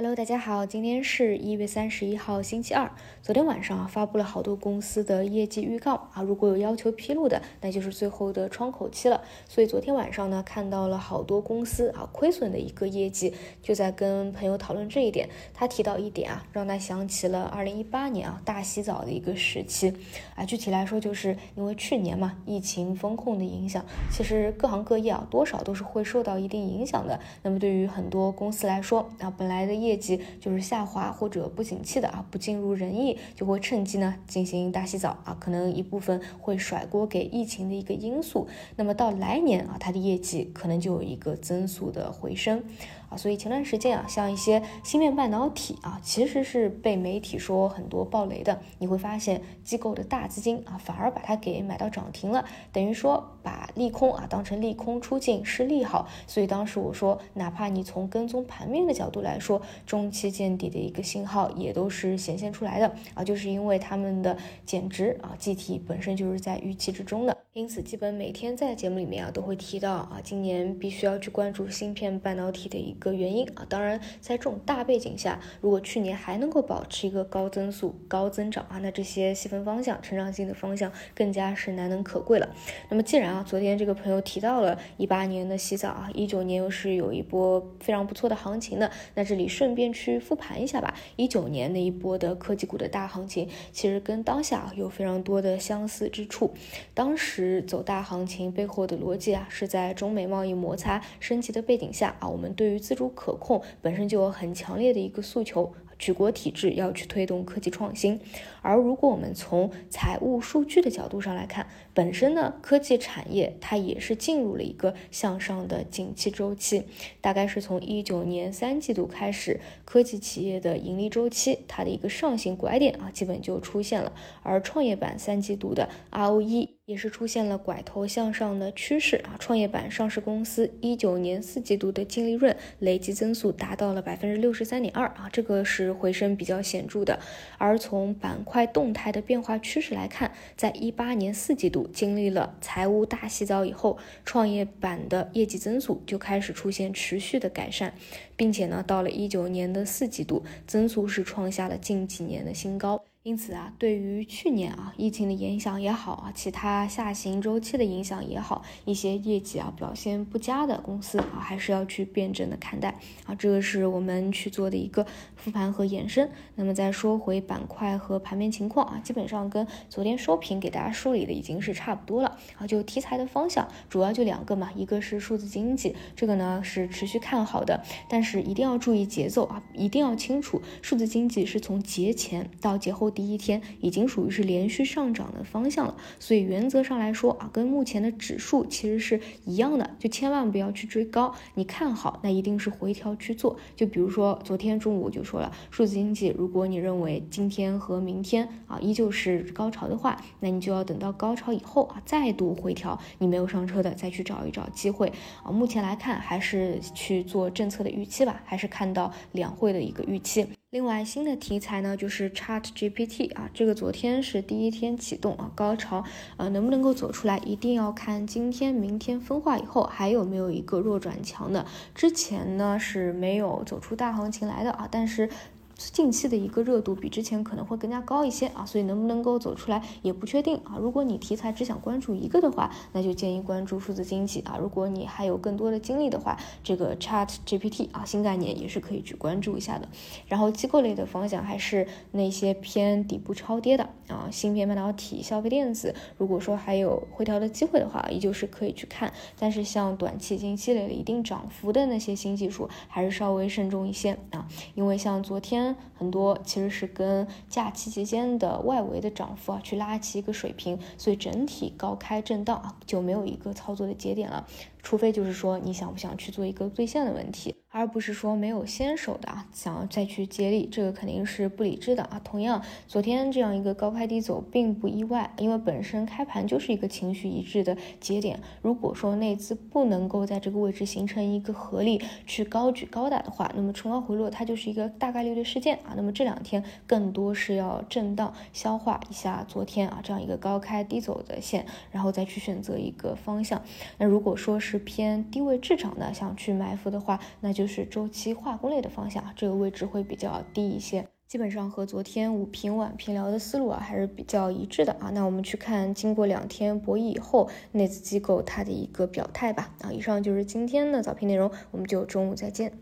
Hello，大家好，今天是一月三十一号，星期二。昨天晚上啊，发布了好多公司的业绩预告啊，如果有要求披露的，那就是最后的窗口期了。所以昨天晚上呢，看到了好多公司啊亏损的一个业绩，就在跟朋友讨论这一点。他提到一点啊，让他想起了二零一八年啊大洗澡的一个时期啊。具体来说，就是因为去年嘛，疫情风控的影响，其实各行各业啊多少都是会受到一定影响的。那么对于很多公司来说啊，本来的业业绩就是下滑或者不景气的啊，不尽如人意，就会趁机呢进行大洗澡啊，可能一部分会甩锅给疫情的一个因素。那么到来年啊，它的业绩可能就有一个增速的回升。啊，所以前段时间啊，像一些芯片半导体啊，其实是被媒体说很多暴雷的。你会发现机构的大资金啊，反而把它给买到涨停了，等于说把利空啊当成利空出尽是利好。所以当时我说，哪怕你从跟踪盘面的角度来说，中期见底的一个信号也都是显现出来的啊，就是因为他们的减值啊，计提本身就是在预期之中的。因此，基本每天在节目里面啊，都会提到啊，今年必须要去关注芯片半导体的一个原因啊。当然，在这种大背景下，如果去年还能够保持一个高增速、高增长啊，那这些细分方向、成长性的方向更加是难能可贵了。那么，既然啊，昨天这个朋友提到了一八年的洗澡啊，一九年又是有一波非常不错的行情的，那这里顺便去复盘一下吧。一九年那一波的科技股的大行情，其实跟当下有非常多的相似之处，当时。走大行情背后的逻辑啊，是在中美贸易摩擦升级的背景下啊，我们对于自主可控本身就有很强烈的一个诉求。举国体制要去推动科技创新，而如果我们从财务数据的角度上来看，本身呢，科技产业它也是进入了一个向上的景气周期，大概是从一九年三季度开始，科技企业的盈利周期它的一个上行拐点啊，基本就出现了，而创业板三季度的 ROE 也是出现了拐头向上的趋势啊，创业板上市公司一九年四季度的净利润累计增速达到了百分之六十三点二啊，这个是。回升比较显著的，而从板块动态的变化趋势来看，在一八年四季度经历了财务大洗澡以后，创业板的业绩增速就开始出现持续的改善，并且呢，到了一九年的四季度，增速是创下了近几年的新高。因此啊，对于去年啊疫情的影响也好啊，其他下行周期的影响也好，一些业绩啊表现不佳的公司啊，还是要去辩证的看待啊。这个是我们去做的一个复盘和延伸。那么再说回板块和盘面情况啊，基本上跟昨天收评给大家梳理的已经是差不多了啊。就题材的方向主要就两个嘛，一个是数字经济，这个呢是持续看好的，但是一定要注意节奏啊，一定要清楚，数字经济是从节前到节后。第一天已经属于是连续上涨的方向了，所以原则上来说啊，跟目前的指数其实是一样的，就千万不要去追高。你看好，那一定是回调去做。就比如说昨天中午就说了，数字经济，如果你认为今天和明天啊依旧是高潮的话，那你就要等到高潮以后啊再度回调，你没有上车的再去找一找机会啊。目前来看还是去做政策的预期吧，还是看到两会的一个预期。另外，新的题材呢，就是 Chat GPT 啊，这个昨天是第一天启动啊，高潮，呃，能不能够走出来，一定要看今天、明天分化以后还有没有一个弱转强的。之前呢是没有走出大行情来的啊，但是。近期的一个热度比之前可能会更加高一些啊，所以能不能够走出来也不确定啊。如果你题材只想关注一个的话，那就建议关注数字经济啊。如果你还有更多的精力的话，这个 Chat GPT 啊新概念也是可以去关注一下的。然后机构类的方向还是那些偏底部超跌的啊，芯片半导体、消费电子，如果说还有回调的机会的话，依旧是可以去看。但是像短期已经积累了一定涨幅的那些新技术，还是稍微慎重一些啊，因为像昨天。很多其实是跟假期期间的外围的涨幅啊去拉起一个水平，所以整体高开震荡啊就没有一个操作的节点了，除非就是说你想不想去做一个兑现的问题。而不是说没有先手的啊，想要再去接力，这个肯定是不理智的啊。同样，昨天这样一个高开低走并不意外，因为本身开盘就是一个情绪一致的节点。如果说内资不能够在这个位置形成一个合力去高举高打的话，那么冲高回落它就是一个大概率的事件啊。那么这两天更多是要震荡消化一下昨天啊这样一个高开低走的线，然后再去选择一个方向。那如果说是是偏低位滞涨的，想去埋伏的话，那。就是周期化工类的方向，这个位置会比较低一些。基本上和昨天午评晚评聊的思路啊还是比较一致的啊。那我们去看经过两天博弈以后，内资机构它的一个表态吧。啊，以上就是今天的早评内容，我们就中午再见。